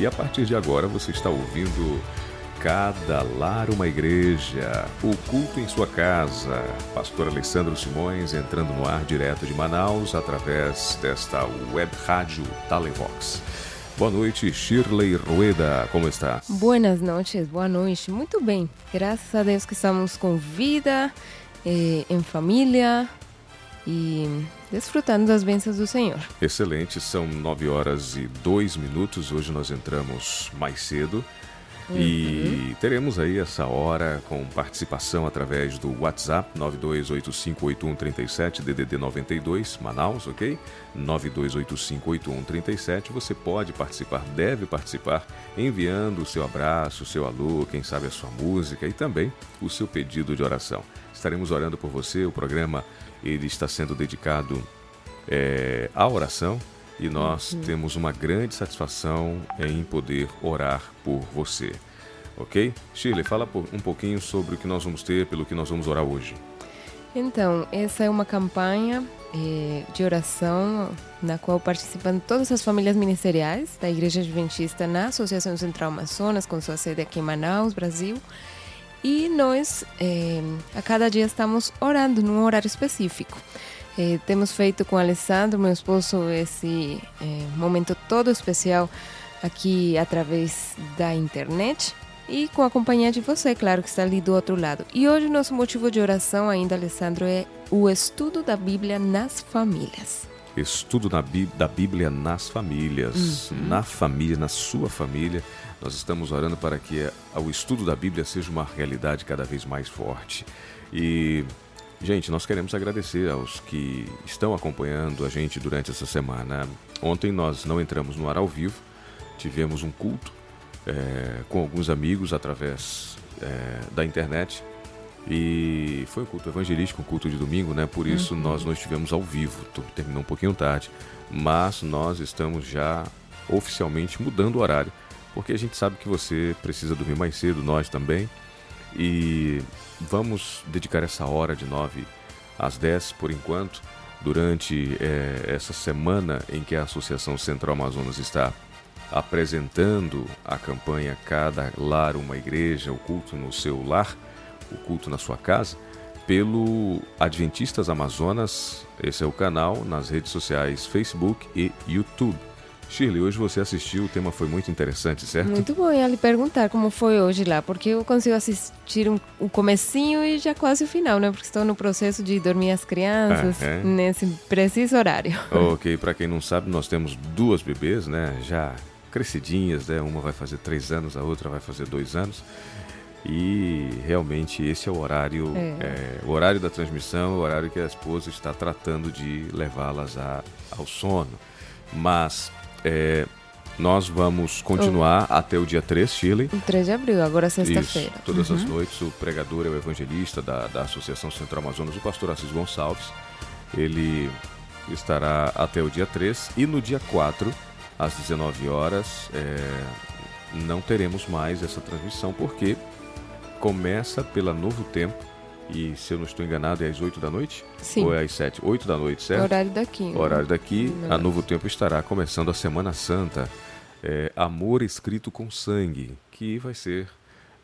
E a partir de agora você está ouvindo Cada Lar uma Igreja, o culto em sua casa. Pastor Alessandro Simões entrando no ar direto de Manaus através desta web rádio Talevox. Boa noite, Shirley Rueda, como está? Buenas noches, boa noite. Muito bem, graças a Deus que estamos com vida, eh, em família e desfrutando das bênçãos do Senhor. Excelente, são nove horas e dois minutos. Hoje nós entramos mais cedo. Uhum. E teremos aí essa hora com participação através do WhatsApp 92858137 DDD 92 Manaus, ok? 92858137. Você pode participar, deve participar, enviando o seu abraço, o seu alô, quem sabe a sua música e também o seu pedido de oração. Estaremos orando por você. O programa ele está sendo dedicado é, à oração e nós uhum. temos uma grande satisfação em poder orar por você. Ok? Shirley, fala um pouquinho sobre o que nós vamos ter, pelo que nós vamos orar hoje. Então, essa é uma campanha eh, de oração na qual participam todas as famílias ministeriais da Igreja Adventista na Associação Central Amazonas, com sua sede aqui em Manaus, Brasil. E nós, eh, a cada dia, estamos orando num horário específico. Eh, temos feito com Alessandro, meu esposo, esse eh, momento todo especial aqui através da internet e com a companhia de você, claro, que está ali do outro lado. E hoje nosso motivo de oração ainda, Alessandro, é o estudo da Bíblia nas famílias. Estudo da Bíblia nas famílias, uhum. na família, na sua família. Nós estamos orando para que o estudo da Bíblia seja uma realidade cada vez mais forte. E Gente, nós queremos agradecer aos que estão acompanhando a gente durante essa semana. Ontem nós não entramos no ar ao vivo, tivemos um culto é, com alguns amigos através é, da internet e foi um culto evangelístico, um culto de domingo, né? Por isso uhum. nós não estivemos ao vivo, terminou um pouquinho tarde, mas nós estamos já oficialmente mudando o horário, porque a gente sabe que você precisa dormir mais cedo, nós também. E vamos dedicar essa hora de 9 às 10 por enquanto, durante é, essa semana em que a Associação Central Amazonas está apresentando a campanha Cada Lar uma Igreja, o culto no seu lar, o culto na sua casa, pelo Adventistas Amazonas, esse é o canal, nas redes sociais Facebook e YouTube. Shirley, hoje você assistiu, o tema foi muito interessante, certo? Muito bom, ia lhe perguntar como foi hoje lá, porque eu consigo assistir um, o comecinho e já quase o final, né? Porque estou no processo de dormir as crianças ah, é? nesse preciso horário. Ok, para quem não sabe, nós temos duas bebês, né? Já crescidinhas, né? Uma vai fazer três anos, a outra vai fazer dois anos. E realmente esse é o horário, é. É, o horário da transmissão, o horário que a esposa está tratando de levá-las ao sono. Mas é, nós vamos continuar oh. até o dia 3, Chile. 3 de abril, agora é sexta-feira. Todas uhum. as noites, o pregador é o evangelista da, da Associação Central Amazonas, o pastor Assis Gonçalves. Ele estará até o dia 3 e no dia 4, às 19 horas, é, não teremos mais essa transmissão, porque começa pela Novo Tempo e se eu não estou enganado, é às 8 da noite? Sim. Ou é às 7? 8 da noite, certo? Horário daqui. Né? Horário daqui. A Novo Tempo estará começando a Semana Santa. É, Amor Escrito com Sangue, que vai ser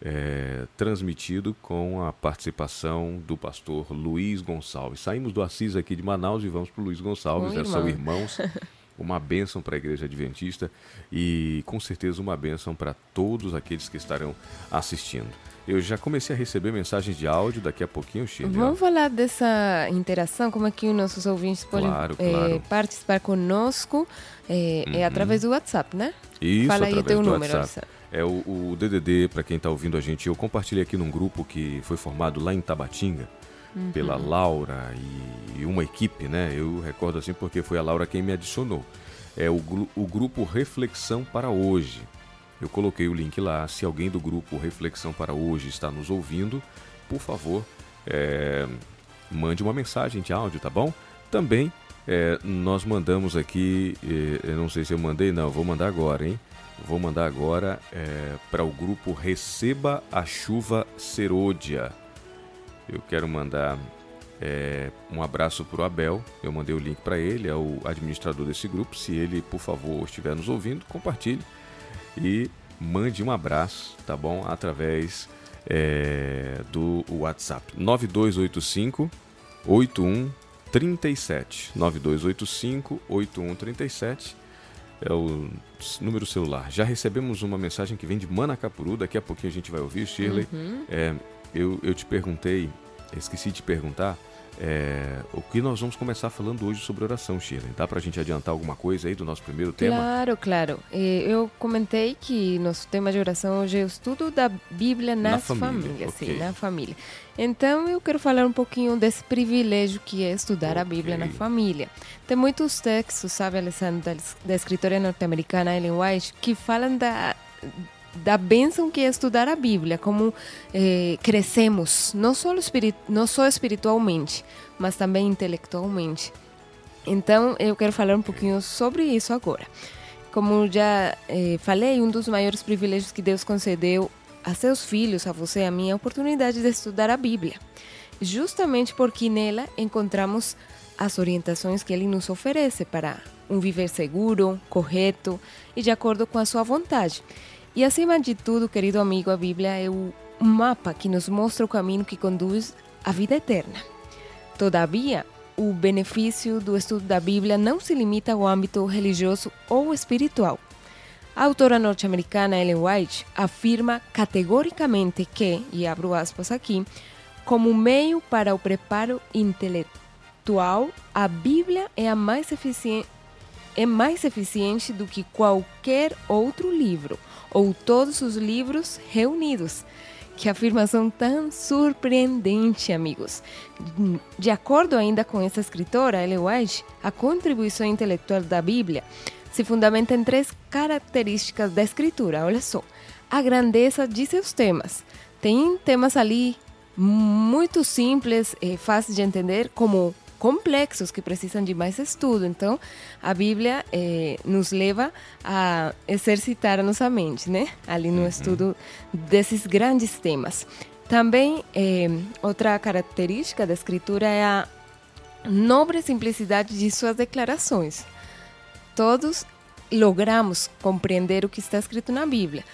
é, transmitido com a participação do pastor Luiz Gonçalves. Saímos do Assis aqui de Manaus e vamos para o Luiz Gonçalves, né? são irmãos. Uma bênção para a Igreja Adventista e com certeza uma bênção para todos aqueles que estarão assistindo. Eu já comecei a receber mensagens de áudio daqui a pouquinho, Chico. Vamos falar dessa interação, como é que os nossos ouvintes podem claro, é, claro. participar conosco. É, uhum. é, através do WhatsApp, né? Isso, Fala aí o teu número. WhatsApp. É o, o DDD, para quem está ouvindo a gente, eu compartilhei aqui num grupo que foi formado lá em Tabatinga, uhum. pela Laura e, e uma equipe, né? Eu recordo assim porque foi a Laura quem me adicionou. É o, o grupo Reflexão para Hoje. Eu coloquei o link lá. Se alguém do grupo Reflexão para Hoje está nos ouvindo, por favor, é, mande uma mensagem de áudio, tá bom? Também é, nós mandamos aqui, é, não sei se eu mandei, não, vou mandar agora, hein? Vou mandar agora é, para o grupo Receba a Chuva Serôdia. Eu quero mandar é, um abraço para o Abel. Eu mandei o link para ele, é o administrador desse grupo. Se ele, por favor, estiver nos ouvindo, compartilhe e mande um abraço, tá bom? Através é, do WhatsApp 9285 8137 9285 8137 é o número celular. Já recebemos uma mensagem que vem de Manacapuru, daqui a pouquinho a gente vai ouvir, Shirley. Uhum. É, eu, eu te perguntei, esqueci de te perguntar, é, o que nós vamos começar falando hoje sobre oração, Shirley? Dá para a gente adiantar alguma coisa aí do nosso primeiro tema? Claro, claro. Eu comentei que nosso tema de oração hoje é o estudo da Bíblia nas na família, famílias, okay. sim, na família. Então eu quero falar um pouquinho desse privilégio que é estudar okay. a Bíblia na família. Tem muitos textos, sabe, Alessandro, da, da escritora norte-americana Ellen White, que falam da da bênção que é estudar a Bíblia, como eh, crescemos, não só, espirit não só espiritualmente, mas também intelectualmente. Então, eu quero falar um pouquinho sobre isso agora. Como já eh, falei, um dos maiores privilégios que Deus concedeu a seus filhos, a você e a mim, é a oportunidade de estudar a Bíblia. Justamente porque nela encontramos as orientações que Ele nos oferece para um viver seguro, correto e de acordo com a sua vontade. E acima de tudo, querido amigo, a Bíblia é o mapa que nos mostra o caminho que conduz à vida eterna. Todavia, o benefício do estudo da Bíblia não se limita ao âmbito religioso ou espiritual. A autora norte-americana Ellen White afirma categoricamente que, e abro aspas aqui, como meio para o preparo intelectual, a Bíblia é a mais eficiente é mais eficiente do que qualquer outro livro ou todos os livros reunidos. Que afirmação tão surpreendente, amigos. De acordo ainda com essa escritora, Ellen White, a contribuição intelectual da Bíblia se fundamenta em três características da escritura. Olha só, a grandeza de seus temas. Tem temas ali muito simples, fáceis de entender, como complexos que precisam de mais estudo. Então, a Bíblia eh, nos leva a exercitar a nossa mente, né? Ali no estudo desses grandes temas. Também, eh, outra característica da Escritura é a nobre simplicidade de suas declarações. Todos logramos compreender o que está escrito na Bíblia.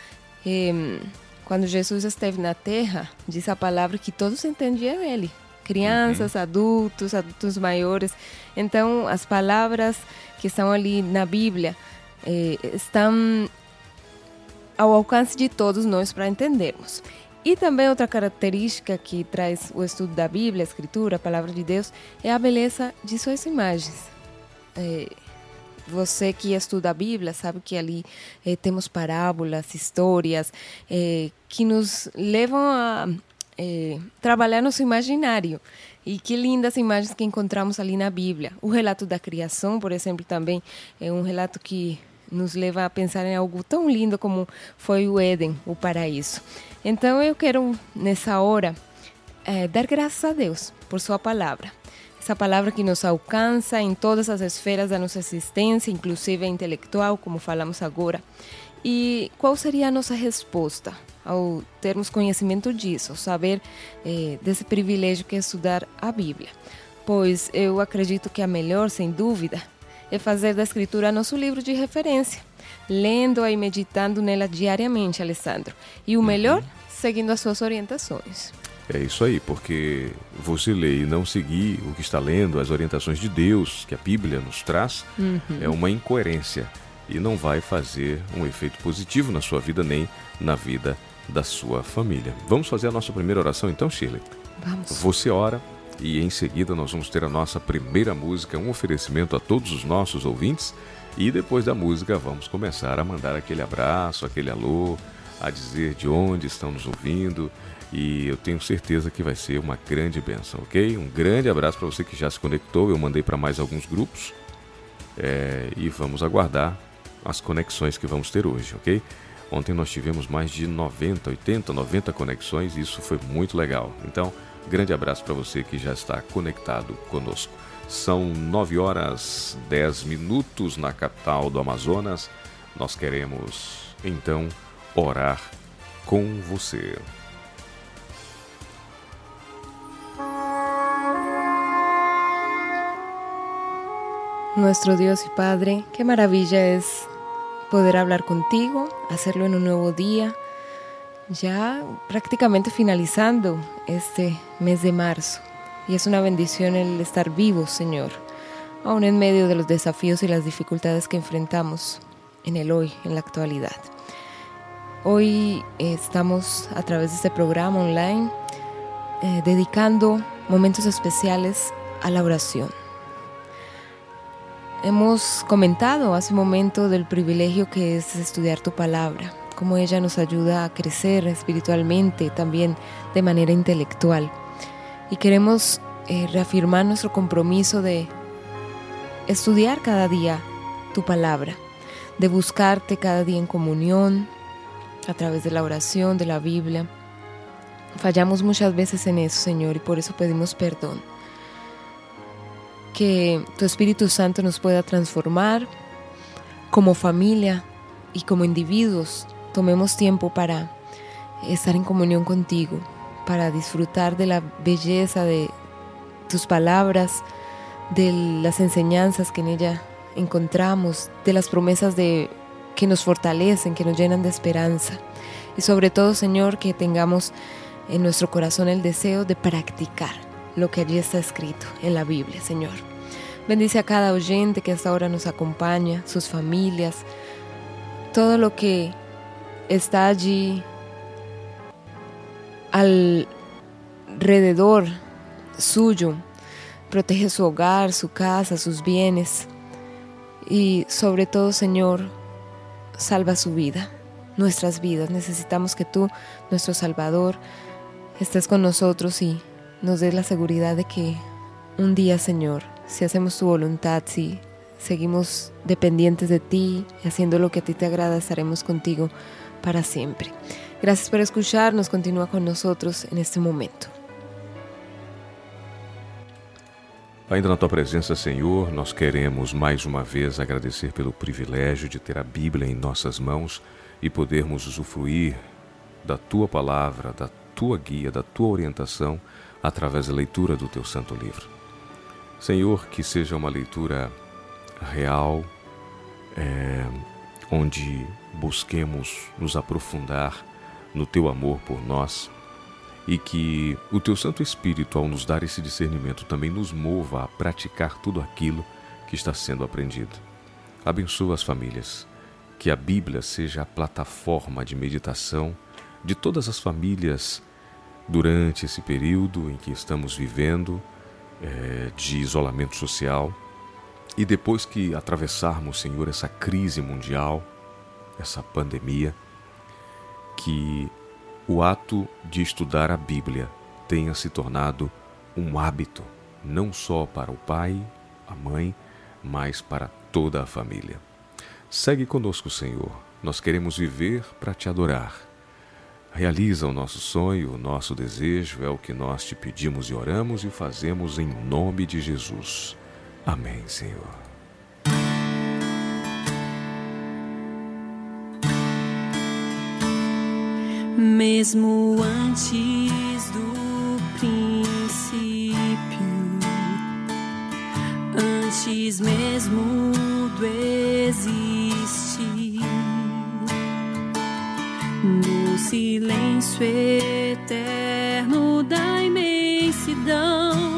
Eh, quando Jesus esteve na terra, diz a palavra que todos entendiam ele crianças, uhum. adultos, adultos maiores. Então, as palavras que estão ali na Bíblia eh, estão ao alcance de todos nós para entendermos. E também outra característica que traz o estudo da Bíblia, a Escritura, a Palavra de Deus, é a beleza de suas imagens. Eh, você que estuda a Bíblia sabe que ali eh, temos parábolas, histórias eh, que nos levam a, é, trabalhar nosso imaginário. E que lindas imagens que encontramos ali na Bíblia. O relato da criação, por exemplo, também é um relato que nos leva a pensar em algo tão lindo como foi o Éden, o paraíso. Então eu quero, nessa hora, é, dar graças a Deus por Sua palavra. Essa palavra que nos alcança em todas as esferas da nossa existência, inclusive intelectual, como falamos agora. E qual seria a nossa resposta ao termos conhecimento disso, ao saber eh, desse privilégio que é estudar a Bíblia? Pois eu acredito que a melhor, sem dúvida, é fazer da Escritura nosso livro de referência, lendo-a e meditando nela diariamente, Alessandro. E o uhum. melhor, seguindo as suas orientações. É isso aí, porque você ler e não seguir o que está lendo, as orientações de Deus que a Bíblia nos traz, uhum. é uma incoerência e não vai fazer um efeito positivo na sua vida nem na vida da sua família. Vamos fazer a nossa primeira oração então, Shirley? Vamos. Você ora e em seguida nós vamos ter a nossa primeira música, um oferecimento a todos os nossos ouvintes. E depois da música vamos começar a mandar aquele abraço, aquele alô, a dizer de onde estão nos ouvindo. E eu tenho certeza que vai ser uma grande benção, ok? Um grande abraço para você que já se conectou. Eu mandei para mais alguns grupos. É, e vamos aguardar as conexões que vamos ter hoje, ok? Ontem nós tivemos mais de 90, 80, 90 conexões e isso foi muito legal. Então, grande abraço para você que já está conectado conosco. São 9 horas 10 minutos na capital do Amazonas. Nós queremos então orar com você. Nuestro Dios y Padre, qué maravilla es poder hablar contigo, hacerlo en un nuevo día, ya prácticamente finalizando este mes de marzo. Y es una bendición el estar vivos, Señor, aún en medio de los desafíos y las dificultades que enfrentamos en el hoy, en la actualidad. Hoy eh, estamos a través de este programa online eh, dedicando momentos especiales a la oración. Hemos comentado hace un momento del privilegio que es estudiar tu palabra, cómo ella nos ayuda a crecer espiritualmente, también de manera intelectual. Y queremos eh, reafirmar nuestro compromiso de estudiar cada día tu palabra, de buscarte cada día en comunión, a través de la oración, de la Biblia. Fallamos muchas veces en eso, Señor, y por eso pedimos perdón que tu Espíritu Santo nos pueda transformar como familia y como individuos. Tomemos tiempo para estar en comunión contigo, para disfrutar de la belleza de tus palabras, de las enseñanzas que en ella encontramos, de las promesas de que nos fortalecen, que nos llenan de esperanza. Y sobre todo, Señor, que tengamos en nuestro corazón el deseo de practicar lo que allí está escrito en la Biblia, Señor. Bendice a cada oyente que hasta ahora nos acompaña, sus familias, todo lo que está allí alrededor suyo. Protege su hogar, su casa, sus bienes. Y sobre todo, Señor, salva su vida, nuestras vidas. Necesitamos que tú, nuestro Salvador, estés con nosotros y nos dé la seguridad de que un día, Señor, si hacemos tu voluntad, si seguimos dependientes de ti haciendo lo que a ti te agrada, estaremos contigo para siempre. Gracias por escucharnos, continúa con nosotros en este momento. Ainda na tua presença, Senhor, nós queremos mais uma vez agradecer pelo privilégio de ter a Bíblia em nossas mãos e podermos usufruir da tua palavra, da tua guia, da tua orientação através da leitura do teu santo livro. Senhor, que seja uma leitura real, é, onde busquemos nos aprofundar no teu amor por nós e que o teu Santo Espírito, ao nos dar esse discernimento, também nos mova a praticar tudo aquilo que está sendo aprendido. Abençoa as famílias, que a Bíblia seja a plataforma de meditação de todas as famílias durante esse período em que estamos vivendo é, de isolamento social e depois que atravessarmos, Senhor, essa crise mundial, essa pandemia, que o ato de estudar a Bíblia tenha se tornado um hábito, não só para o pai, a mãe, mas para toda a família. Segue conosco, Senhor. Nós queremos viver para te adorar Realiza o nosso sonho, o nosso desejo, é o que nós te pedimos e oramos e fazemos em nome de Jesus. Amém, Senhor. Mesmo antes do princípio, antes mesmo do existir silêncio eterno da imensidão,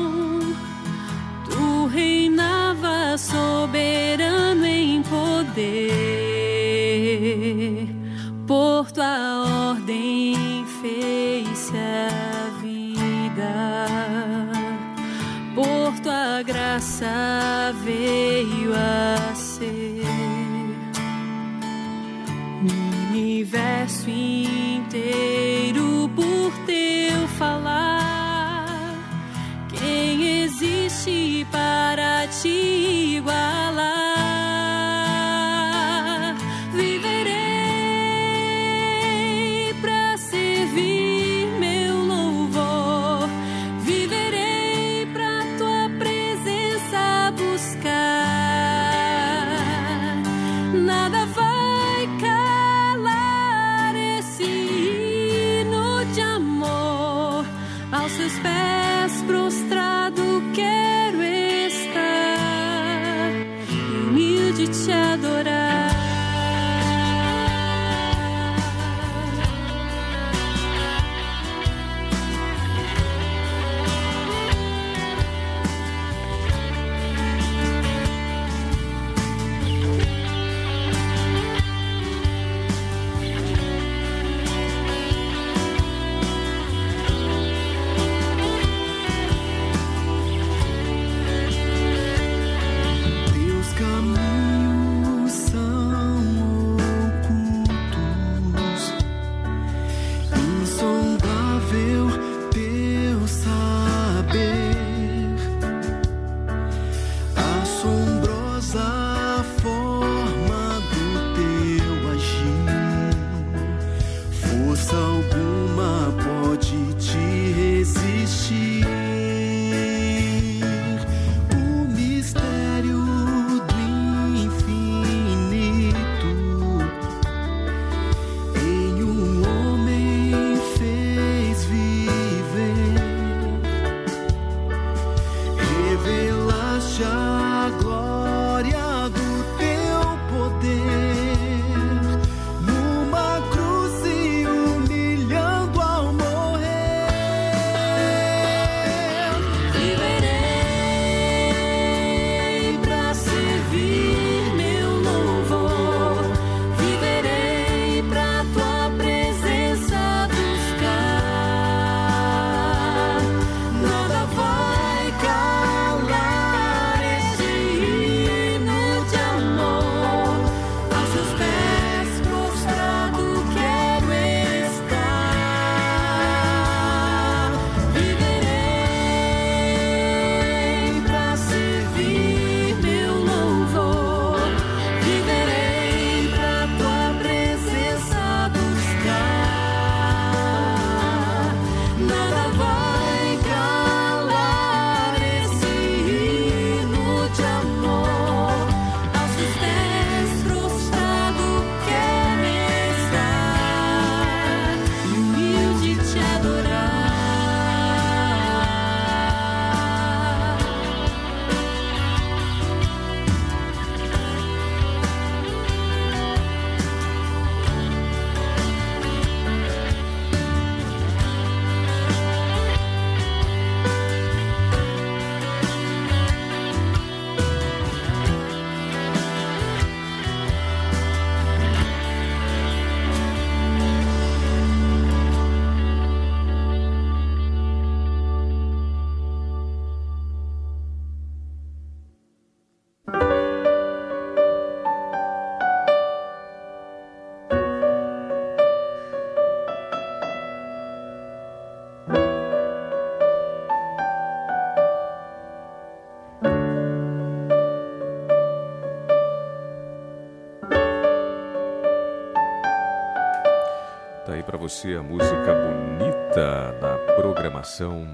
você a música bonita na programação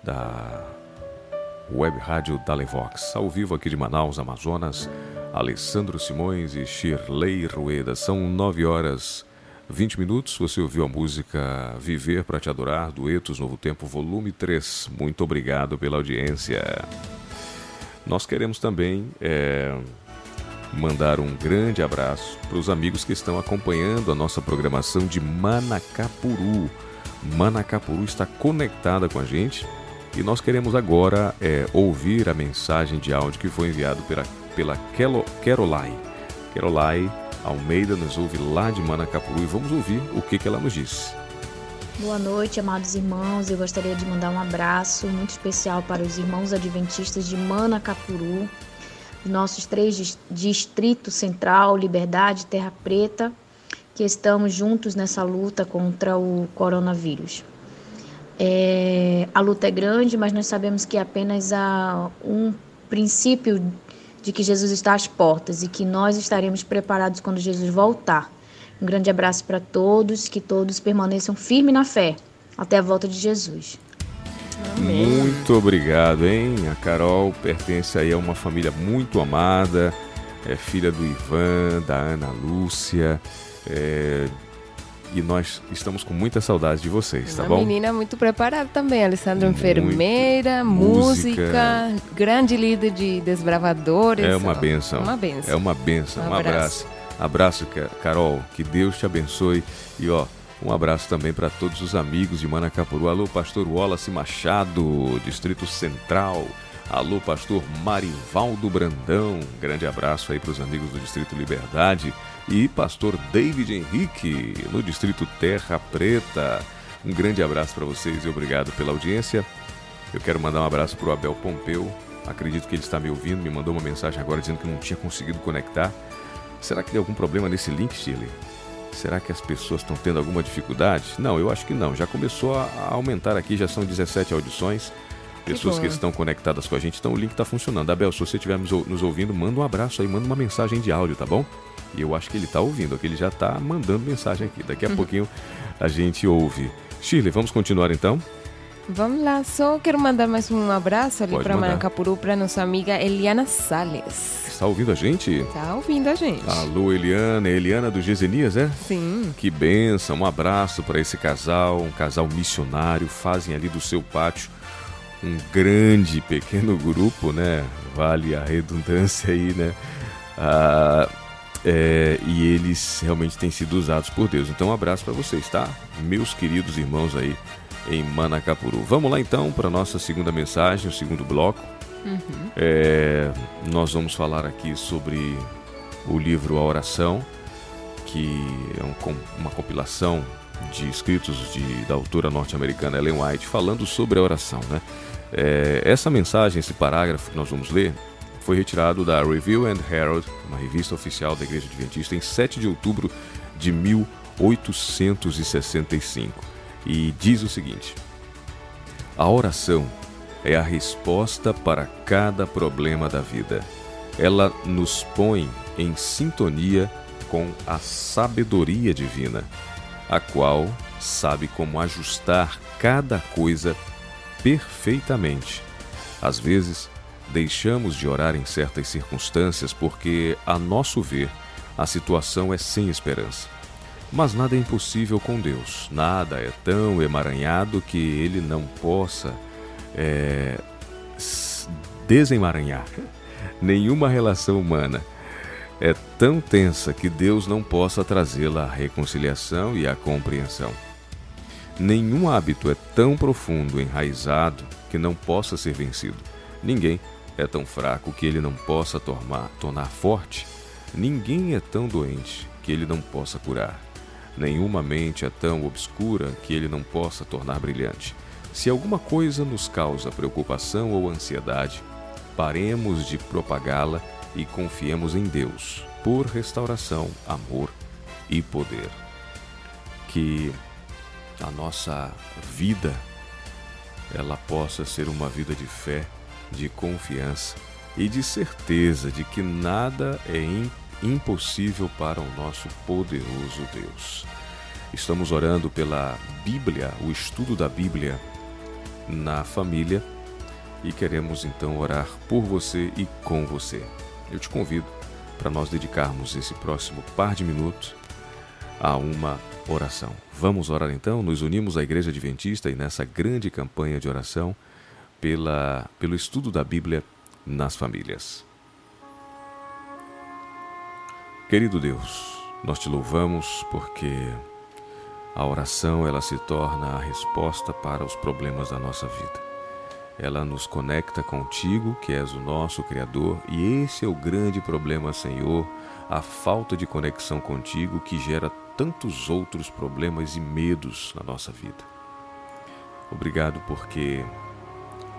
da Web Rádio Dalevox, ao vivo aqui de Manaus, Amazonas. Alessandro Simões e Shirley Rueda. São 9 horas 20 minutos. Você ouviu a música Viver para Te Adorar, Duetos Novo Tempo, volume 3. Muito obrigado pela audiência. Nós queremos também é, mandar um grande abraço para os amigos que estão acompanhando a nossa programação de Manacapuru. Manacapuru está conectada com a gente e nós queremos agora é, ouvir a mensagem de áudio que foi enviado pela, pela Kelo, Kerolai. Kerolai Almeida nos ouve lá de Manacapuru e vamos ouvir o que, que ela nos diz. Boa noite, amados irmãos. Eu gostaria de mandar um abraço muito especial para os irmãos adventistas de Manacapuru, nossos três distritos Central, Liberdade, Terra Preta, que estamos juntos nessa luta contra o coronavírus. É, a luta é grande, mas nós sabemos que apenas há um princípio de que Jesus está às portas e que nós estaremos preparados quando Jesus voltar. Um grande abraço para todos, que todos permaneçam firmes na fé até a volta de Jesus. Amém. Muito obrigado, hein? A Carol pertence aí a uma família muito amada, é filha do Ivan, da Ana Lúcia, é, e nós estamos com muita saudade de vocês, tá Uma bom? menina muito preparada também, Alessandra, enfermeira, música, música, grande líder de desbravadores. É uma benção. Uma benção. É uma benção. Um, um abraço. abraço. Abraço, Carol. Que Deus te abençoe. E ó, um abraço também para todos os amigos de Manacapuru. Alô, pastor Wallace Machado, Distrito Central. Alô, pastor Marivaldo Brandão. Grande abraço aí para os amigos do Distrito Liberdade e pastor David Henrique, no distrito Terra Preta. Um grande abraço para vocês e obrigado pela audiência. Eu quero mandar um abraço para o Abel Pompeu. Acredito que ele está me ouvindo, me mandou uma mensagem agora dizendo que não tinha conseguido conectar. Será que tem algum problema nesse link, Chile? Será que as pessoas estão tendo alguma dificuldade? Não, eu acho que não. Já começou a aumentar aqui, já são 17 audições. Pessoas que, que estão conectadas com a gente, então o link está funcionando. Abel, se você estiver nos ouvindo, manda um abraço aí, manda uma mensagem de áudio, tá bom? E eu acho que ele está ouvindo, que ele já está mandando mensagem aqui. Daqui a uhum. pouquinho a gente ouve. Shirley, vamos continuar então? Vamos lá, só quero mandar mais um abraço ali para Manacapuru, para nossa amiga Eliana Sales. Está ouvindo a gente? Está ouvindo a gente. Alô, Eliana. Eliana do Gesenias, é? Sim. Que benção. Um abraço para esse casal, um casal missionário. Fazem ali do seu pátio um grande pequeno grupo, né? Vale a redundância aí, né? Ah, é, e eles realmente têm sido usados por Deus. Então, um abraço para vocês, tá? Meus queridos irmãos aí em Manacapuru. Vamos lá então para a nossa segunda mensagem, o segundo bloco. Uhum. É, nós vamos falar aqui sobre o livro A Oração, que é um, uma compilação de escritos de, da autora norte-americana Ellen White falando sobre a oração. Né? É, essa mensagem, esse parágrafo que nós vamos ler, foi retirado da Review and Herald, uma revista oficial da Igreja Adventista, em 7 de outubro de 1865. E diz o seguinte: A oração é a resposta para cada problema da vida. Ela nos põe em sintonia com a sabedoria divina, a qual sabe como ajustar cada coisa perfeitamente. Às vezes, Deixamos de orar em certas circunstâncias porque, a nosso ver, a situação é sem esperança. Mas nada é impossível com Deus. Nada é tão emaranhado que ele não possa é, desemaranhar. Nenhuma relação humana é tão tensa que Deus não possa trazê-la à reconciliação e à compreensão. Nenhum hábito é tão profundo, enraizado, que não possa ser vencido. Ninguém é tão fraco que ele não possa tornar, tornar forte, ninguém é tão doente que ele não possa curar. Nenhuma mente é tão obscura que ele não possa tornar brilhante. Se alguma coisa nos causa preocupação ou ansiedade, paremos de propagá-la e confiemos em Deus por restauração, amor e poder. Que a nossa vida ela possa ser uma vida de fé de confiança e de certeza de que nada é impossível para o nosso poderoso Deus. Estamos orando pela Bíblia, o estudo da Bíblia na família e queremos então orar por você e com você. Eu te convido para nós dedicarmos esse próximo par de minutos a uma oração. Vamos orar então? Nos unimos à Igreja Adventista e nessa grande campanha de oração pela, pelo estudo da Bíblia nas famílias. Querido Deus, nós te louvamos porque a oração ela se torna a resposta para os problemas da nossa vida. Ela nos conecta contigo, que és o nosso Criador, e esse é o grande problema, Senhor, a falta de conexão contigo que gera tantos outros problemas e medos na nossa vida. Obrigado porque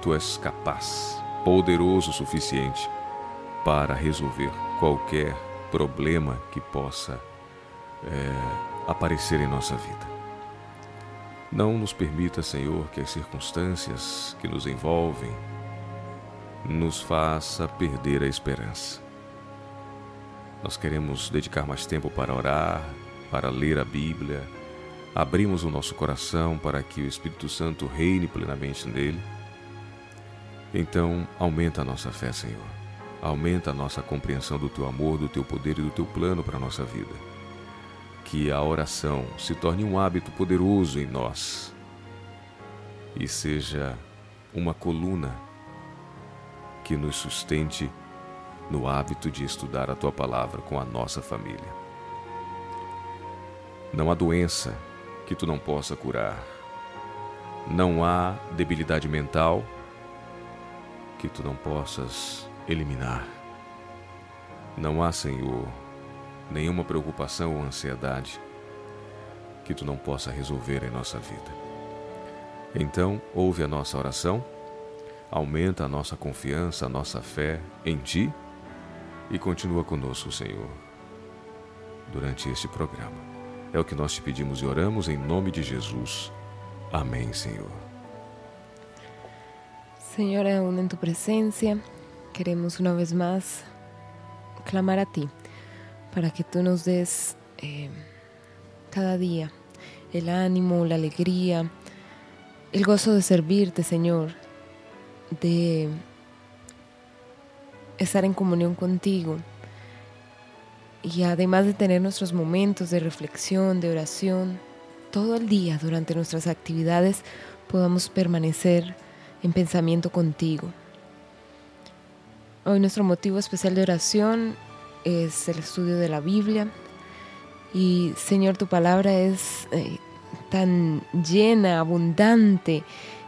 tu és capaz, poderoso o suficiente para resolver qualquer problema que possa é, aparecer em nossa vida. Não nos permita, Senhor, que as circunstâncias que nos envolvem nos faça perder a esperança. Nós queremos dedicar mais tempo para orar, para ler a Bíblia, abrimos o nosso coração para que o Espírito Santo reine plenamente nele. Então, aumenta a nossa fé, Senhor. Aumenta a nossa compreensão do teu amor, do teu poder e do teu plano para a nossa vida que a oração se torne um hábito poderoso em nós e seja uma coluna que nos sustente no hábito de estudar a tua palavra com a nossa família. Não há doença que tu não possa curar. Não há debilidade mental que tu não possas eliminar. Não há, Senhor, nenhuma preocupação ou ansiedade que tu não possa resolver em nossa vida. Então, ouve a nossa oração, aumenta a nossa confiança, a nossa fé em ti e continua conosco, Senhor, durante este programa. É o que nós te pedimos e oramos em nome de Jesus. Amém, Senhor. Senhor, aún en tu presencia, queremos una vez más clamar a ti para que tú nos des eh, cada día el ánimo, la alegría, el gozo de servirte, Señor, de estar en comunión contigo y además de tener nuestros momentos de reflexión, de oración, todo el día durante nuestras actividades podamos permanecer en pensamiento contigo. Hoy nuestro motivo especial de oración es el estudio de la Biblia. Y Señor, tu palabra es eh, tan llena, abundante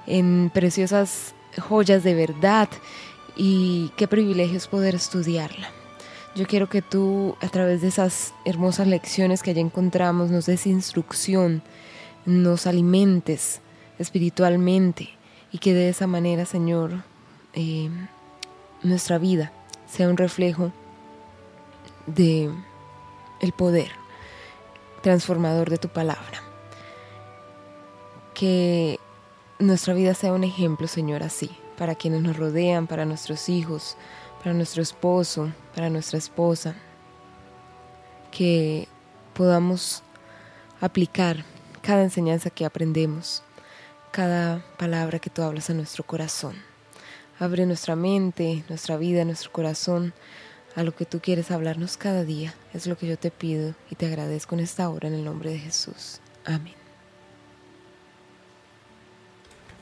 en preciosas joyas de verdad y qué privilegio es poder estudiarla. Yo quiero que tú, a través de esas hermosas lecciones que allí encontramos, nos des instrucción, nos alimentes espiritualmente y que de esa manera, Señor, eh, nuestra vida sea un reflejo de el poder transformador de tu palabra. Que nuestra vida sea un ejemplo, Señor, así, para quienes nos rodean, para nuestros hijos, para nuestro esposo, para nuestra esposa. Que podamos aplicar cada enseñanza que aprendemos, cada palabra que tú hablas a nuestro corazón. Abre nuestra mente, nuestra vida, nuestro corazón a lo que tú quieres hablarnos cada día. Es lo que yo te pido y te agradezco en esta hora en el nombre de Jesús. Amém.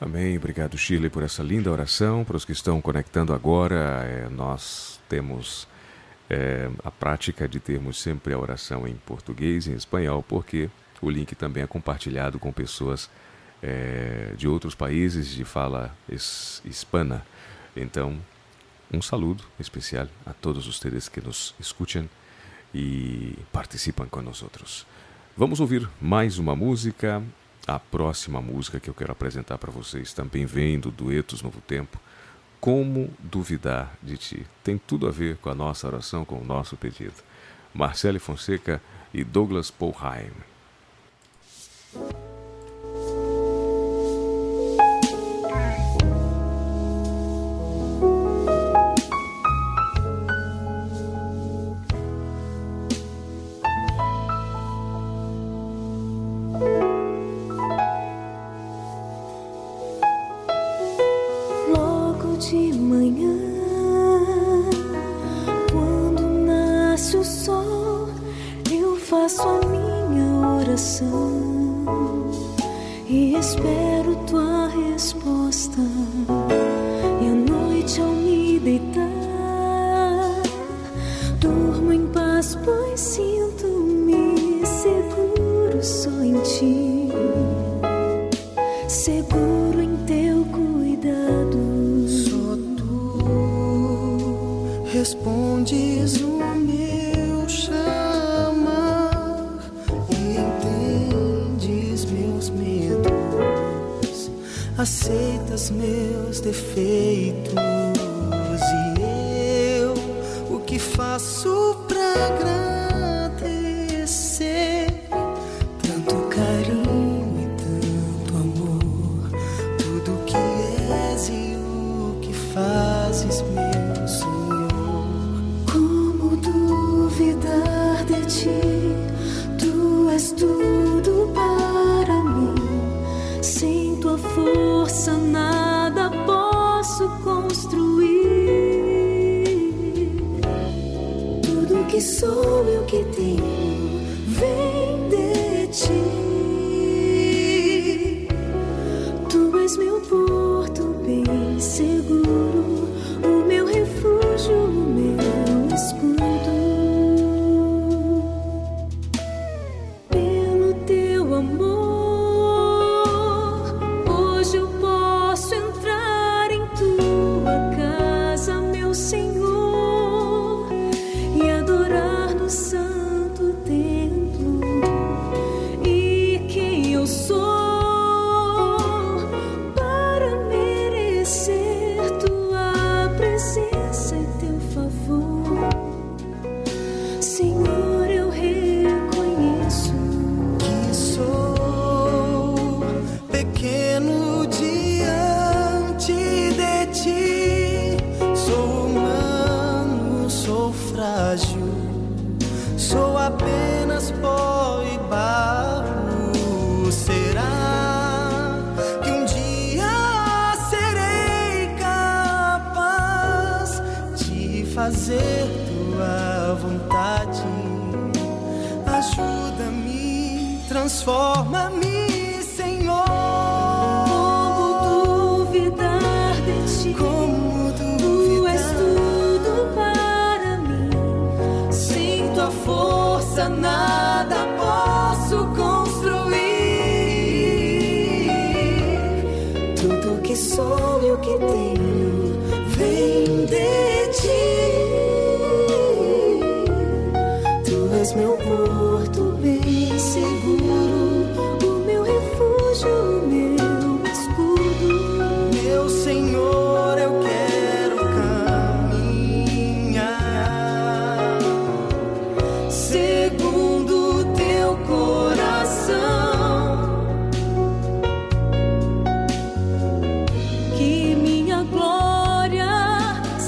Amém. Obrigado, Shirley, por essa linda oração. Para os que estão conectando agora, é, nós temos é, a prática de termos sempre a oração em português e em espanhol, porque o link também é compartilhado com pessoas é, de outros países de fala hispana. Então, um saludo especial a todos ustedes que nos escuchan e participam nós. Vamos ouvir mais uma música. A próxima música que eu quero apresentar para vocês também vem do Duetos Novo Tempo. Como duvidar de ti? Tem tudo a ver com a nossa oração, com o nosso pedido. Marcele Fonseca e Douglas Polheim.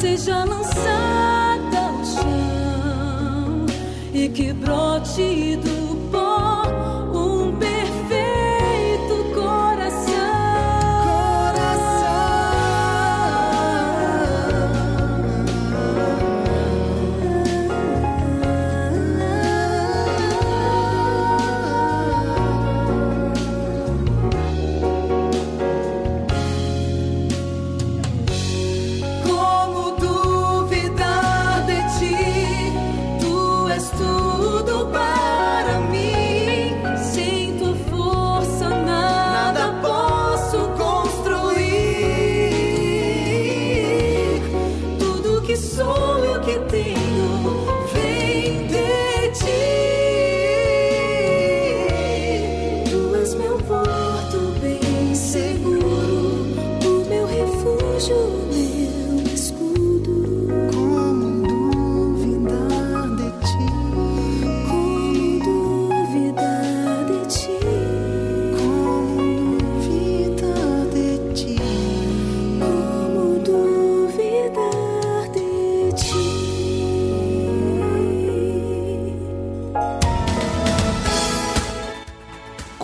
Seja lançada ao chão e que brote do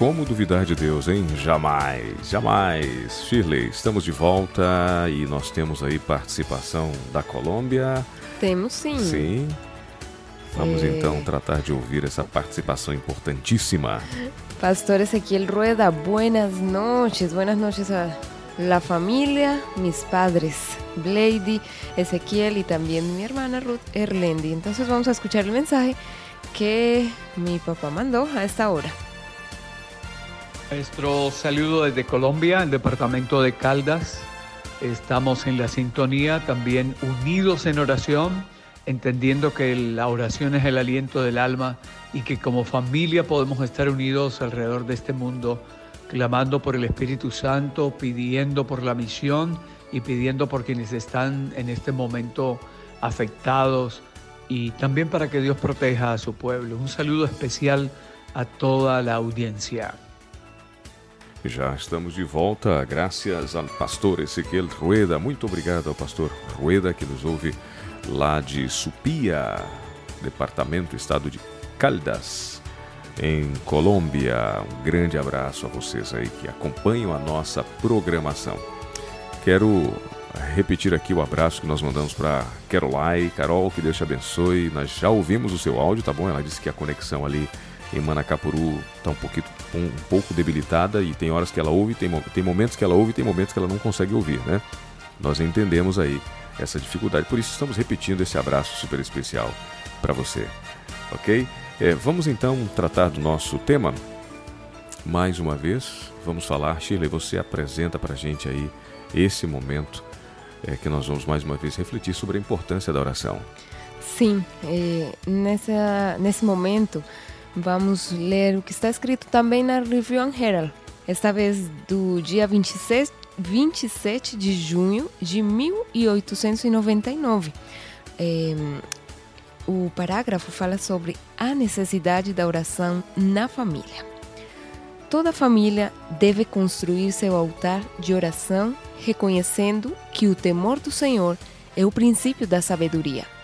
Como duvidar de Deus, hein? Jamais, jamais. Shirley, estamos de volta e nós temos aí participação da Colômbia. Temos sim. Sim. Vamos então tratar de ouvir essa participação importantíssima. Pastor Ezequiel Rueda, buenas noches, buenas noches a la familia, mis padres, Blady, Ezequiel y también mi hermana Ruth Erlendi. Entonces vamos a escuchar el mensaje que mi papá mandó a esta hora. Nuestro saludo desde Colombia, el departamento de Caldas. Estamos en la sintonía, también unidos en oración, entendiendo que la oración es el aliento del alma y que como familia podemos estar unidos alrededor de este mundo, clamando por el Espíritu Santo, pidiendo por la misión y pidiendo por quienes están en este momento afectados y también para que Dios proteja a su pueblo. Un saludo especial a toda la audiencia. Já estamos de volta, graças ao pastor Ezequiel Rueda. Muito obrigado ao pastor Rueda que nos ouve lá de Supia, departamento, estado de Caldas, em Colômbia. Um grande abraço a vocês aí que acompanham a nossa programação. Quero repetir aqui o abraço que nós mandamos para Carolai. Carol, que Deus te abençoe. Nós já ouvimos o seu áudio, tá bom? Ela disse que a conexão ali em Manacapuru está um, pouquinho, um, um, pouco debilitada e tem horas que ela ouve, tem, tem momentos que ela ouve tem momentos que ela não consegue ouvir, né? Nós entendemos aí essa dificuldade, por isso estamos repetindo esse abraço super especial para você, ok? É, vamos então tratar do nosso tema. Mais uma vez, vamos falar, Shirley, você apresenta para a gente aí esse momento é, que nós vamos mais uma vez refletir sobre a importância da oração. Sim, é, nessa, nesse momento vamos ler o que está escrito também na Review and Herald, esta vez do dia 26, 27 de junho de 1899. É, o parágrafo fala sobre a necessidade da oração na família. Toda família deve construir seu altar de oração, reconhecendo que o temor do Senhor é o princípio da sabedoria.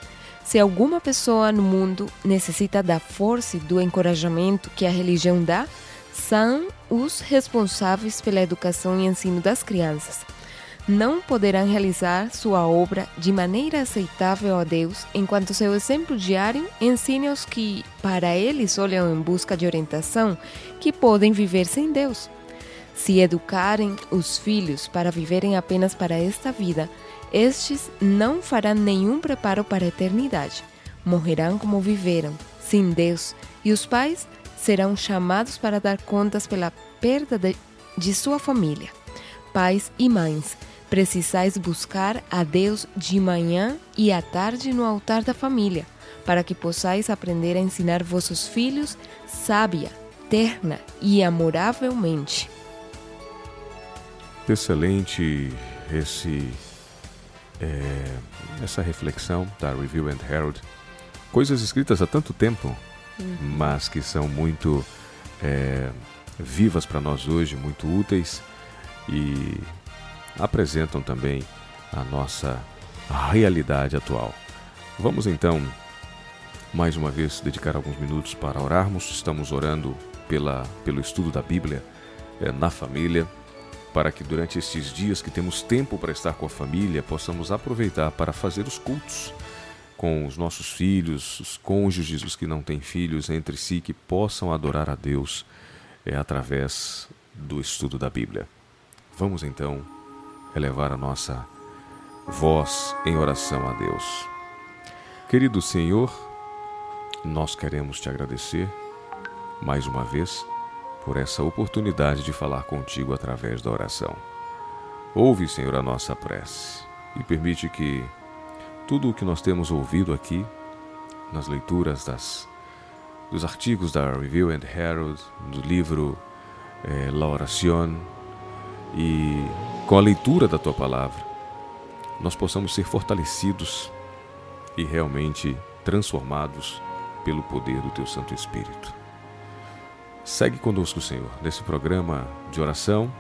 Se alguma pessoa no mundo necessita da força e do encorajamento que a religião dá, são os responsáveis pela educação e ensino das crianças. Não poderão realizar sua obra de maneira aceitável a Deus enquanto seu exemplo diário ensine aos que, para eles, olham em busca de orientação, que podem viver sem Deus. Se educarem os filhos para viverem apenas para esta vida, estes não farão nenhum preparo para a eternidade. Morrerão como viveram, sem Deus, e os pais serão chamados para dar contas pela perda de, de sua família. Pais e mães, precisais buscar a Deus de manhã e à tarde no altar da família, para que possais aprender a ensinar vossos filhos sábia, terna e amoravelmente. Excelente esse é, essa reflexão da Review and Herald. Coisas escritas há tanto tempo, uhum. mas que são muito é, vivas para nós hoje, muito úteis e apresentam também a nossa realidade atual. Vamos então, mais uma vez, dedicar alguns minutos para orarmos. Estamos orando pela, pelo estudo da Bíblia é, na família para que durante estes dias que temos tempo para estar com a família, possamos aproveitar para fazer os cultos com os nossos filhos, os cônjuges, os que não têm filhos entre si, que possam adorar a Deus é, através do estudo da Bíblia. Vamos então elevar a nossa voz em oração a Deus. Querido Senhor, nós queremos te agradecer mais uma vez por essa oportunidade de falar contigo através da oração. Ouve, Senhor, a nossa prece e permite que tudo o que nós temos ouvido aqui, nas leituras das, dos artigos da Review and Herald, do livro eh, La Oración e com a leitura da tua palavra, nós possamos ser fortalecidos e realmente transformados pelo poder do teu Santo Espírito. Segue conosco, Senhor, nesse programa de oração,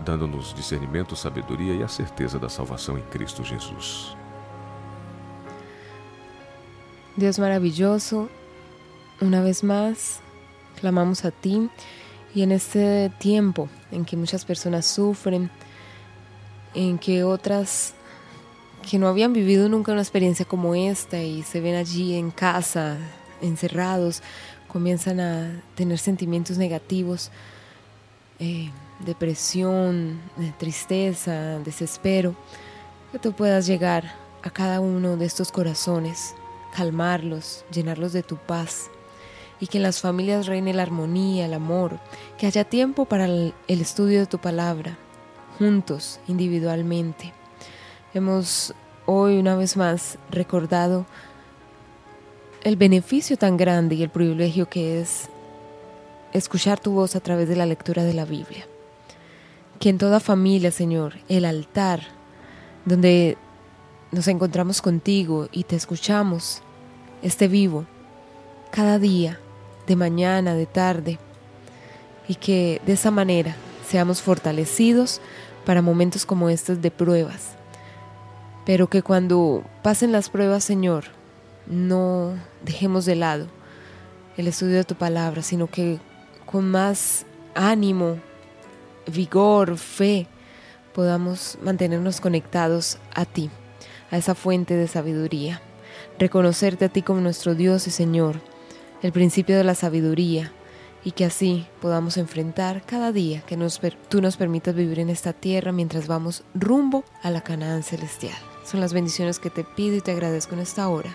dando-nos discernimento, sabedoria e a certeza da salvação em Cristo Jesus. Deus maravilhoso, uma vez mais, clamamos a Ti e neste tempo em que muitas pessoas sofrem, em que outras que no habían vivido nunca una experiencia como esta y se ven allí en casa, encerrados, comienzan a tener sentimientos negativos, eh, depresión, tristeza, desespero, que tú puedas llegar a cada uno de estos corazones, calmarlos, llenarlos de tu paz y que en las familias reine la armonía, el amor, que haya tiempo para el estudio de tu palabra, juntos, individualmente. Hemos hoy una vez más recordado el beneficio tan grande y el privilegio que es escuchar tu voz a través de la lectura de la Biblia. Que en toda familia, Señor, el altar donde nos encontramos contigo y te escuchamos esté vivo cada día, de mañana, de tarde, y que de esa manera seamos fortalecidos para momentos como estos de pruebas. Pero que cuando pasen las pruebas, Señor, no dejemos de lado el estudio de tu palabra, sino que con más ánimo, vigor, fe, podamos mantenernos conectados a ti, a esa fuente de sabiduría. Reconocerte a ti como nuestro Dios y Señor, el principio de la sabiduría, y que así podamos enfrentar cada día que nos, tú nos permitas vivir en esta tierra mientras vamos rumbo a la Canaán celestial. Son las bendiciones que te pido y te agradezco en esta hora,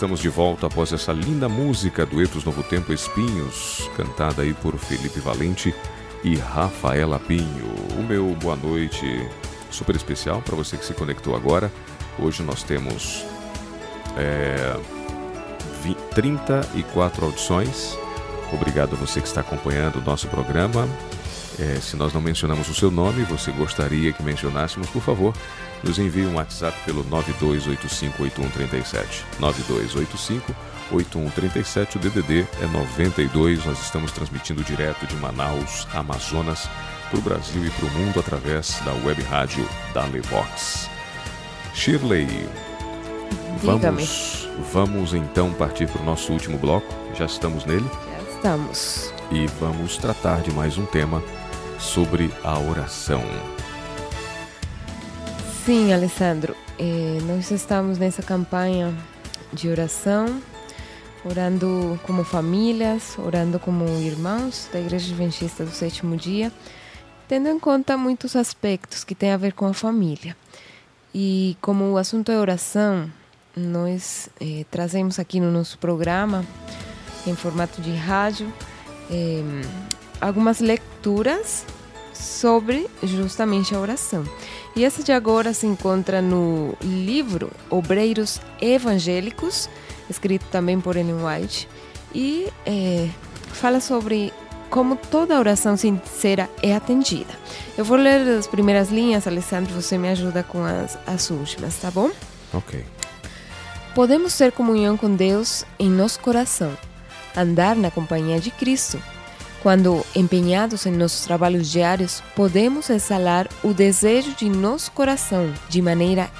Estamos de volta após essa linda música Duetos Novo Tempo Espinhos, cantada aí por Felipe Valente e Rafaela Pinho. O meu boa noite super especial para você que se conectou agora. Hoje nós temos é, 20, 34 audições. Obrigado a você que está acompanhando o nosso programa. É, se nós não mencionamos o seu nome, você gostaria que mencionássemos, por favor, nos envie um WhatsApp pelo 92858137. 92858137, o DDD é 92. Nós estamos transmitindo direto de Manaus, Amazonas, para o Brasil e para o mundo através da web rádio da Levox. Shirley, vamos, vamos então partir para o nosso último bloco. Já estamos nele. Já estamos. E vamos tratar de mais um tema sobre a oração. Sim, Alessandro, eh, nós estamos nessa campanha de oração, orando como famílias, orando como irmãos da Igreja Adventista do Sétimo Dia, tendo em conta muitos aspectos que têm a ver com a família. E como o assunto é oração, nós eh, trazemos aqui no nosso programa, em formato de rádio, eh, algumas leituras sobre justamente a oração. E essa de agora se encontra no livro Obreiros Evangélicos, escrito também por Ellen White, e é, fala sobre como toda oração sincera é atendida. Eu vou ler as primeiras linhas, Alessandro, você me ajuda com as, as últimas, tá bom? Ok. Podemos ter comunhão com Deus em nosso coração, andar na companhia de Cristo. Quando empenhados em nossos trabalhos diários, podemos exalar o desejo de nosso coração de maneira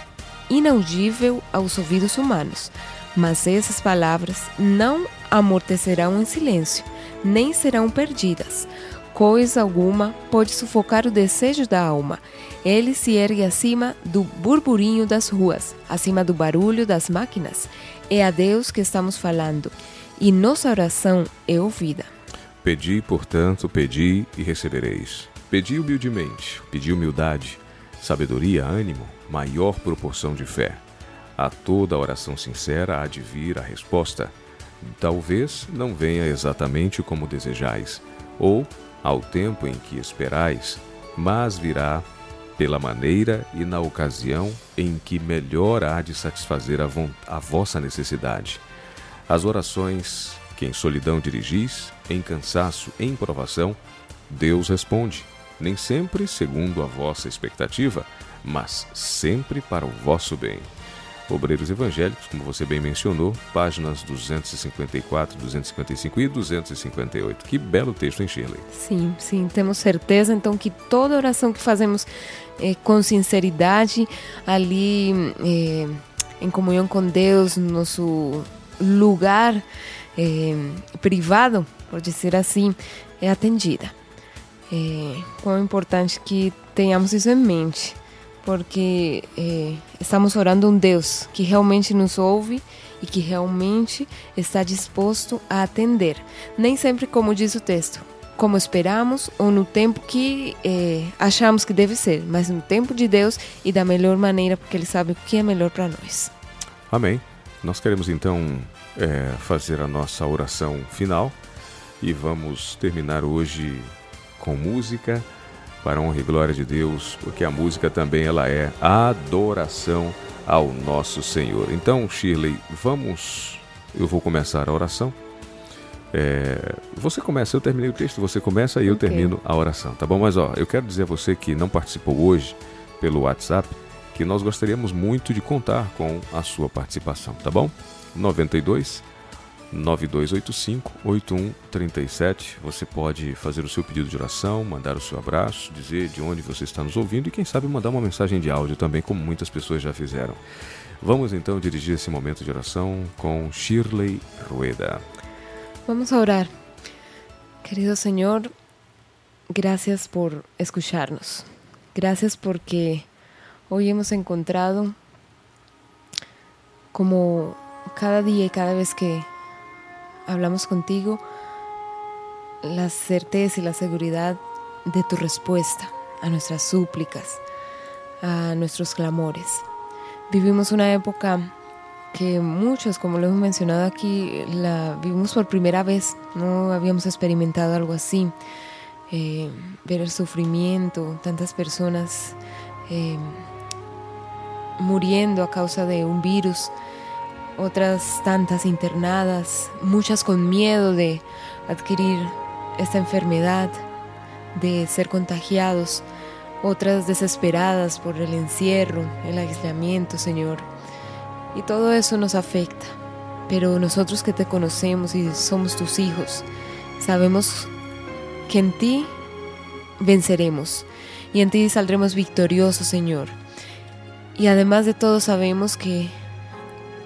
inaudível aos ouvidos humanos. Mas essas palavras não amortecerão em silêncio, nem serão perdidas. Coisa alguma pode sufocar o desejo da alma. Ele se ergue acima do burburinho das ruas, acima do barulho das máquinas. É a Deus que estamos falando, e nossa oração é ouvida. Pedi, portanto, pedi e recebereis. Pedi humildemente, pedi humildade, sabedoria, ânimo, maior proporção de fé. A toda oração sincera há de vir a resposta. Talvez não venha exatamente como desejais, ou ao tempo em que esperais, mas virá pela maneira e na ocasião em que melhor há de satisfazer a, a vossa necessidade. As orações que em solidão dirigis, em cansaço, em provação, Deus responde, nem sempre segundo a vossa expectativa, mas sempre para o vosso bem. Obreiros Evangélicos, como você bem mencionou, páginas 254, 255 e 258. Que belo texto, hein, Shirley? Sim, sim, temos certeza então que toda oração que fazemos é, com sinceridade, ali é, em comunhão com Deus, no nosso lugar é, privado, por dizer assim, é atendida. É, quão importante que tenhamos isso em mente porque é, estamos orando um Deus que realmente nos ouve e que realmente está disposto a atender. Nem sempre, como diz o texto, como esperamos ou no tempo que é, achamos que deve ser, mas no tempo de Deus e da melhor maneira, porque Ele sabe o que é melhor para nós. Amém. Nós queremos então é, fazer a nossa oração final e vamos terminar hoje com música para honra e glória de Deus, porque a música também ela é adoração ao nosso Senhor. Então, Shirley, vamos. Eu vou começar a oração. É, você começa, eu terminei o texto, você começa e eu okay. termino a oração, tá bom? Mas ó, eu quero dizer a você que não participou hoje pelo WhatsApp que nós gostaríamos muito de contar com a sua participação, tá bom? 92 9285-8137. Você pode fazer o seu pedido de oração, mandar o seu abraço, dizer de onde você está nos ouvindo e, quem sabe, mandar uma mensagem de áudio também, como muitas pessoas já fizeram. Vamos então dirigir esse momento de oração com Shirley Rueda. Vamos orar. Querido Senhor, gracias por escucharnos. Gracias porque hoy hemos encontrado como cada día y cada vez que hablamos contigo la certeza y la seguridad de tu respuesta a nuestras súplicas, a nuestros clamores. Vivimos una época que muchos, como lo hemos mencionado aquí, la vivimos por primera vez, no habíamos experimentado algo así. Eh, ver el sufrimiento, tantas personas eh, muriendo a causa de un virus, otras tantas internadas, muchas con miedo de adquirir esta enfermedad, de ser contagiados, otras desesperadas por el encierro, el aislamiento, Señor. Y todo eso nos afecta. Pero nosotros que te conocemos y somos tus hijos, sabemos que en ti venceremos y en ti saldremos victoriosos, Señor. Y además de todo sabemos que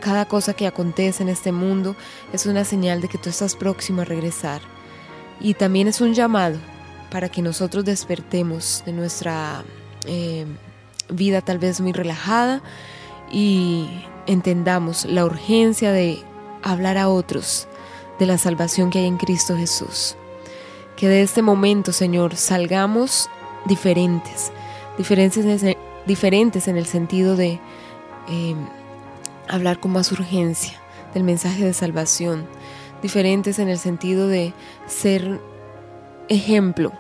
cada cosa que acontece en este mundo es una señal de que tú estás próximo a regresar. Y también es un llamado para que nosotros despertemos de nuestra eh, vida tal vez muy relajada y entendamos la urgencia de hablar a otros de la salvación que hay en Cristo Jesús. Que de este momento, Señor, salgamos diferentes, diferentes, en el sentido de eh, hablar con más urgencia del mensaje de salvación, diferentes en el sentido de ser ejemplo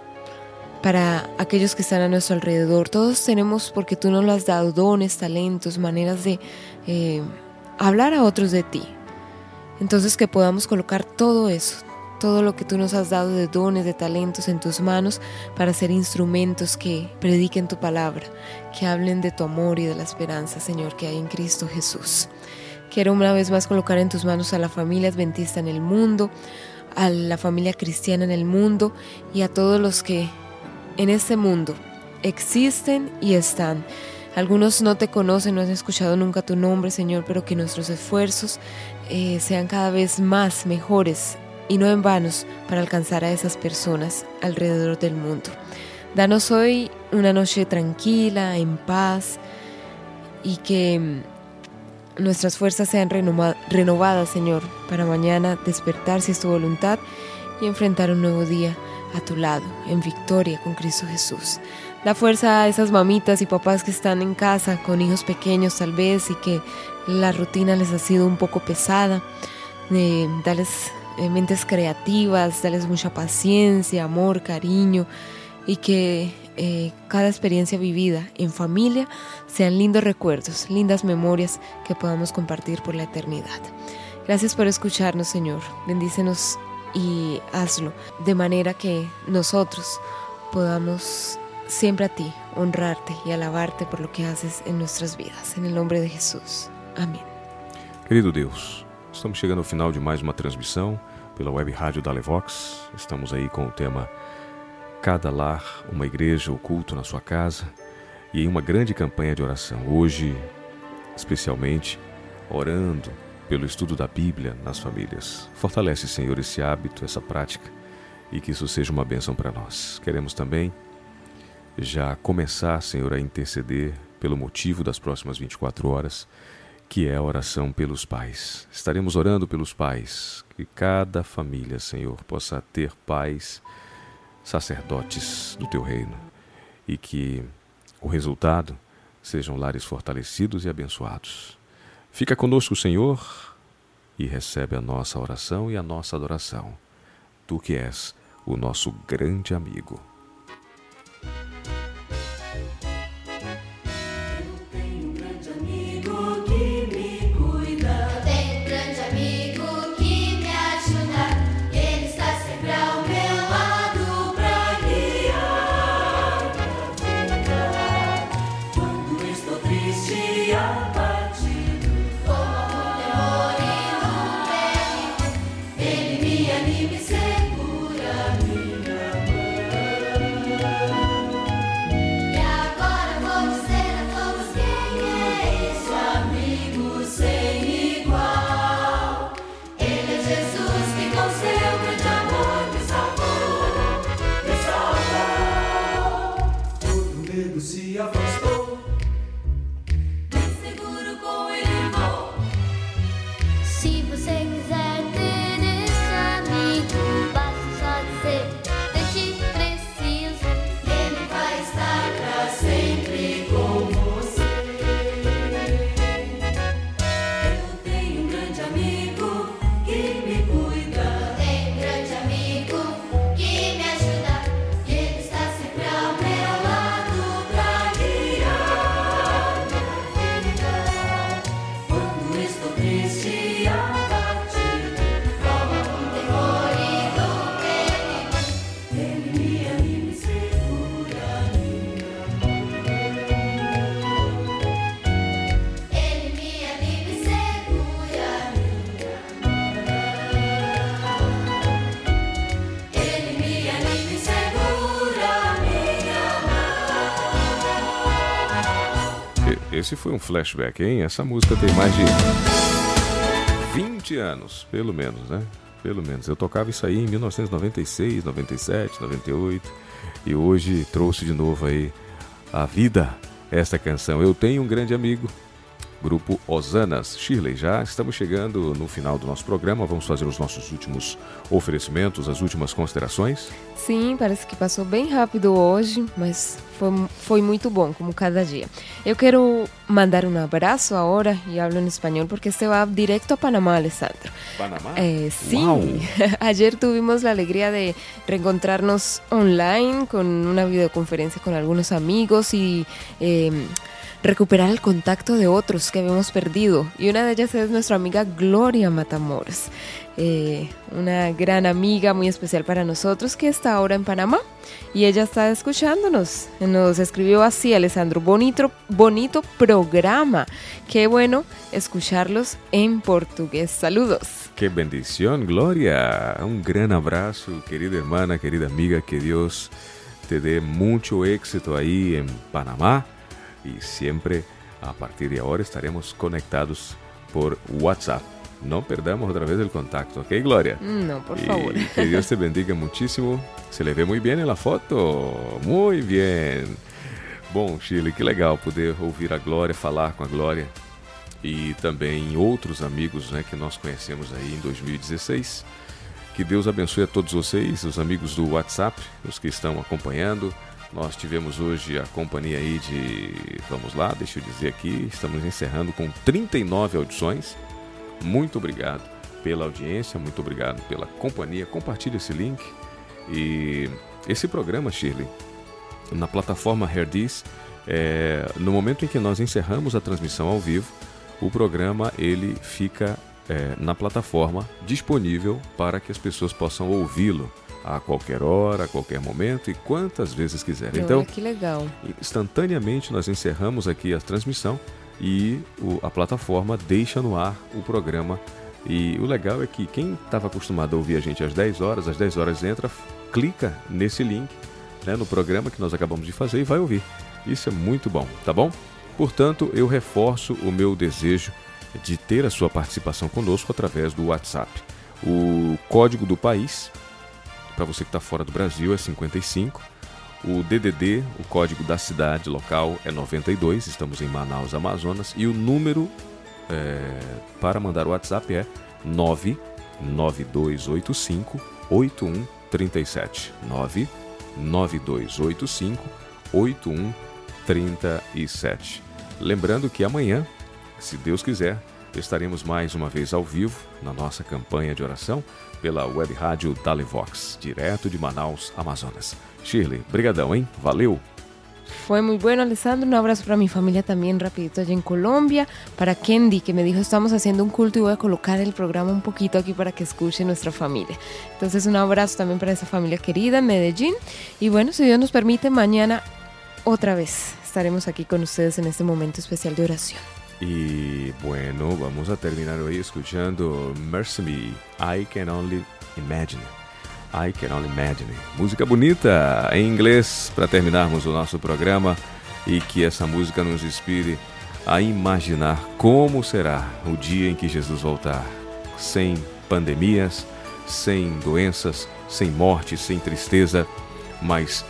para aquellos que están a nuestro alrededor. Todos tenemos, porque tú nos lo has dado, dones, talentos, maneras de eh, hablar a otros de ti. Entonces que podamos colocar todo eso, todo lo que tú nos has dado de dones, de talentos en tus manos para ser instrumentos que prediquen tu palabra, que hablen de tu amor y de la esperanza, Señor, que hay en Cristo Jesús. Quiero una vez más colocar en tus manos a la familia adventista en el mundo, a la familia cristiana en el mundo y a todos los que en este mundo existen y están. Algunos no te conocen, no han escuchado nunca tu nombre, Señor, pero que nuestros esfuerzos eh, sean cada vez más mejores y no en vanos para alcanzar a esas personas alrededor del mundo. Danos hoy una noche tranquila, en paz y que nuestras fuerzas sean renovadas, Señor, para mañana despertar si es tu voluntad y enfrentar un nuevo día a tu lado, en victoria con Cristo Jesús. Da fuerza a esas mamitas y papás que están en casa con hijos pequeños tal vez y que la rutina les ha sido un poco pesada. Eh, dales eh, mentes creativas, dales mucha paciencia, amor, cariño y que eh, cada experiencia vivida en familia sean lindos recuerdos, lindas memorias que podamos compartir por la eternidad. Gracias por escucharnos, Señor. Bendícenos y hazlo de manera que nosotros podamos siempre a ti honrarte y alabarte por lo que haces en nuestras vidas. En el nombre de Jesús. Amém. Querido Deus, estamos chegando ao final de mais uma transmissão pela web rádio da Levox. Estamos aí com o tema Cada lar, uma igreja, o culto na sua casa e em uma grande campanha de oração. Hoje, especialmente, orando pelo estudo da Bíblia nas famílias. Fortalece, Senhor, esse hábito, essa prática e que isso seja uma bênção para nós. Queremos também já começar, Senhor, a interceder pelo motivo das próximas 24 horas, que é a oração pelos pais. Estaremos orando pelos pais, que cada família, Senhor, possa ter pais sacerdotes do teu reino e que o resultado sejam lares fortalecidos e abençoados. Fica conosco, Senhor, e recebe a nossa oração e a nossa adoração. Tu que és o nosso grande amigo. Esse foi um flashback, hein? Essa música tem mais de 20 anos, pelo menos, né? Pelo menos. Eu tocava isso aí em 1996, 97, 98 e hoje trouxe de novo aí a vida esta canção. Eu tenho um grande amigo, grupo Osanas. Shirley, já estamos chegando no final do nosso programa. Vamos fazer os nossos últimos oferecimentos, as últimas considerações. Sim, parece que passou bem rápido hoje, mas foi, foi muito bom, como cada dia. Eu quero mandar um abraço agora, e hablo em espanhol, porque este va directo a Panamá, Alessandro. Panamá? Eh, sí, Wow. ayer tuvimos la alegría de reencontrarnos online con una videoconferencia con algunos amigos y eh, recuperar el contacto de otros que habíamos perdido. Y una de ellas es nuestra amiga Gloria Matamoros, eh, una gran amiga muy especial para nosotros que está ahora en Panamá. Y ella está escuchándonos. Nos escribió así, Alessandro, bonito, bonito programa. Qué bueno escucharlos en portugués. Saludos. Que bendición, Gloria. Un gran abrazo, querida hermana, querida amiga. Que Dios te dé mucho éxito ahí en Panamá. Y siempre, a partir de ahora, estaremos conectados por WhatsApp. No perdamos otra vez el contacto, ¿ok, Gloria? No, por Y favor. que Dios te bendiga muchísimo. Se le ve muy bien en la foto. Muy bien. Bom, Chile, que legal poder ouvir a Glória, falar com a Glória e também outros amigos né, que nós conhecemos aí em 2016. Que Deus abençoe a todos vocês, os amigos do WhatsApp, os que estão acompanhando. Nós tivemos hoje a companhia aí de. Vamos lá, deixa eu dizer aqui, estamos encerrando com 39 audições. Muito obrigado pela audiência, muito obrigado pela companhia. Compartilhe esse link. E esse programa, Shirley, na plataforma Herdis, é, no momento em que nós encerramos a transmissão ao vivo, o programa ele fica é, na plataforma disponível para que as pessoas possam ouvi-lo a qualquer hora, a qualquer momento e quantas vezes quiserem. Então, Olha que legal. instantaneamente nós encerramos aqui a transmissão e o- a plataforma deixa no ar o programa. E o legal é que quem estava acostumado a ouvir a gente às 10 horas, às 10 horas entra, clica nesse link né, no programa que nós acabamos de fazer e vai ouvir. Isso é muito bom, tá bom? Portanto, eu reforço o meu desejo de ter a sua participação conosco através do WhatsApp. O código do país, para você que está fora do Brasil, é 55. O DDD, o código da cidade local, é 92. Estamos em Manaus, Amazonas. E o número é, para mandar o WhatsApp é 99285 8137. 99285 8137. Lembrando que amanhã, se Deus quiser, estaremos mais uma vez ao vivo na nossa campanha de oração pela web rádio Dalevox, direto de Manaus, Amazonas. Shirley, brigadão, hein? Valeu! Fue muy bueno, Alessandro. Un abrazo para mi familia también, rapidito allá en Colombia. Para Kendi, que me dijo, estamos haciendo un culto y voy a colocar el programa un poquito aquí para que escuche nuestra familia. Entonces, un abrazo también para esa familia querida en Medellín. Y bueno, si Dios nos permite, mañana otra vez estaremos aquí con ustedes en este momento especial de oración. E bueno, vamos a terminar hoy escuchando Mercy Me, I Can Only Imagine. I Can Only Imagine. Música bonita em inglês para terminarmos o nosso programa e que essa música nos inspire a imaginar como será o dia em que Jesus voltar, sem pandemias, sem doenças, sem morte, sem tristeza, mas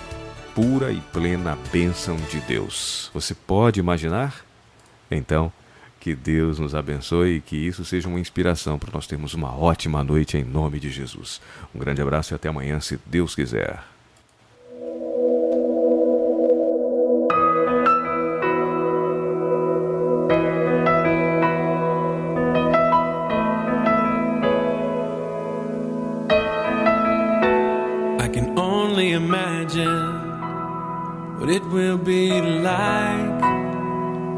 pura e plena bênção de Deus. Você pode imaginar? Então, que Deus nos abençoe e que isso seja uma inspiração para nós termos uma ótima noite em nome de Jesus. Um grande abraço e até amanhã, se Deus quiser. Imagine what it will be like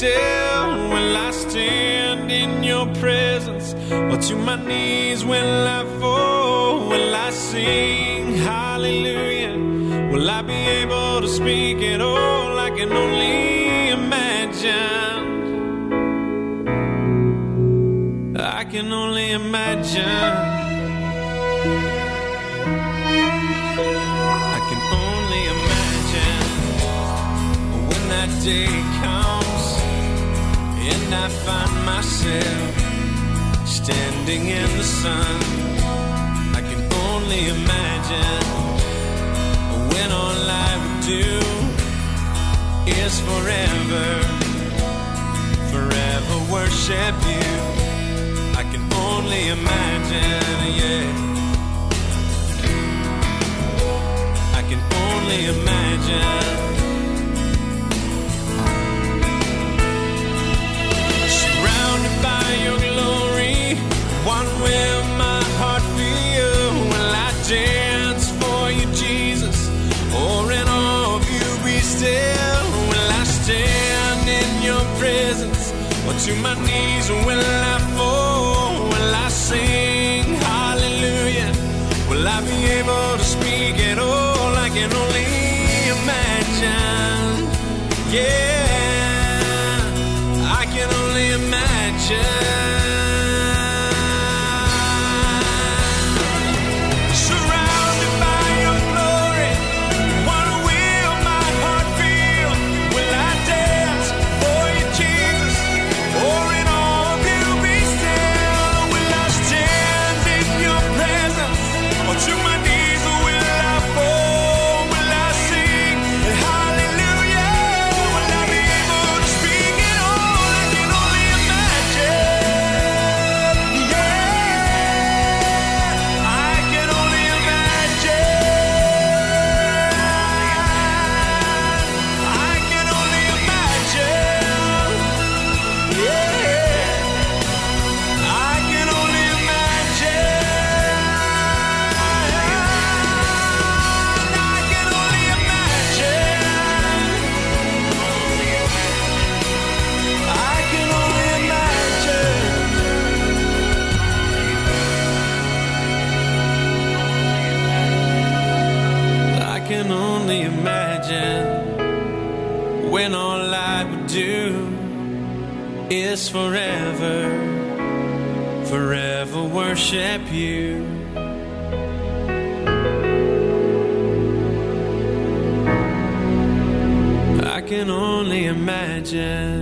Still? Will I stand in your presence? Or to my knees will I fall? Will I sing hallelujah? Will I be able to speak at all? I can only imagine. I can only imagine. I can only imagine when that day comes and I find myself standing in the sun. I can only imagine when all I would do is forever, forever worship you. I can only imagine, yeah. I can only imagine. To my knees will I fall? Will I sing worship you. I can only imagine.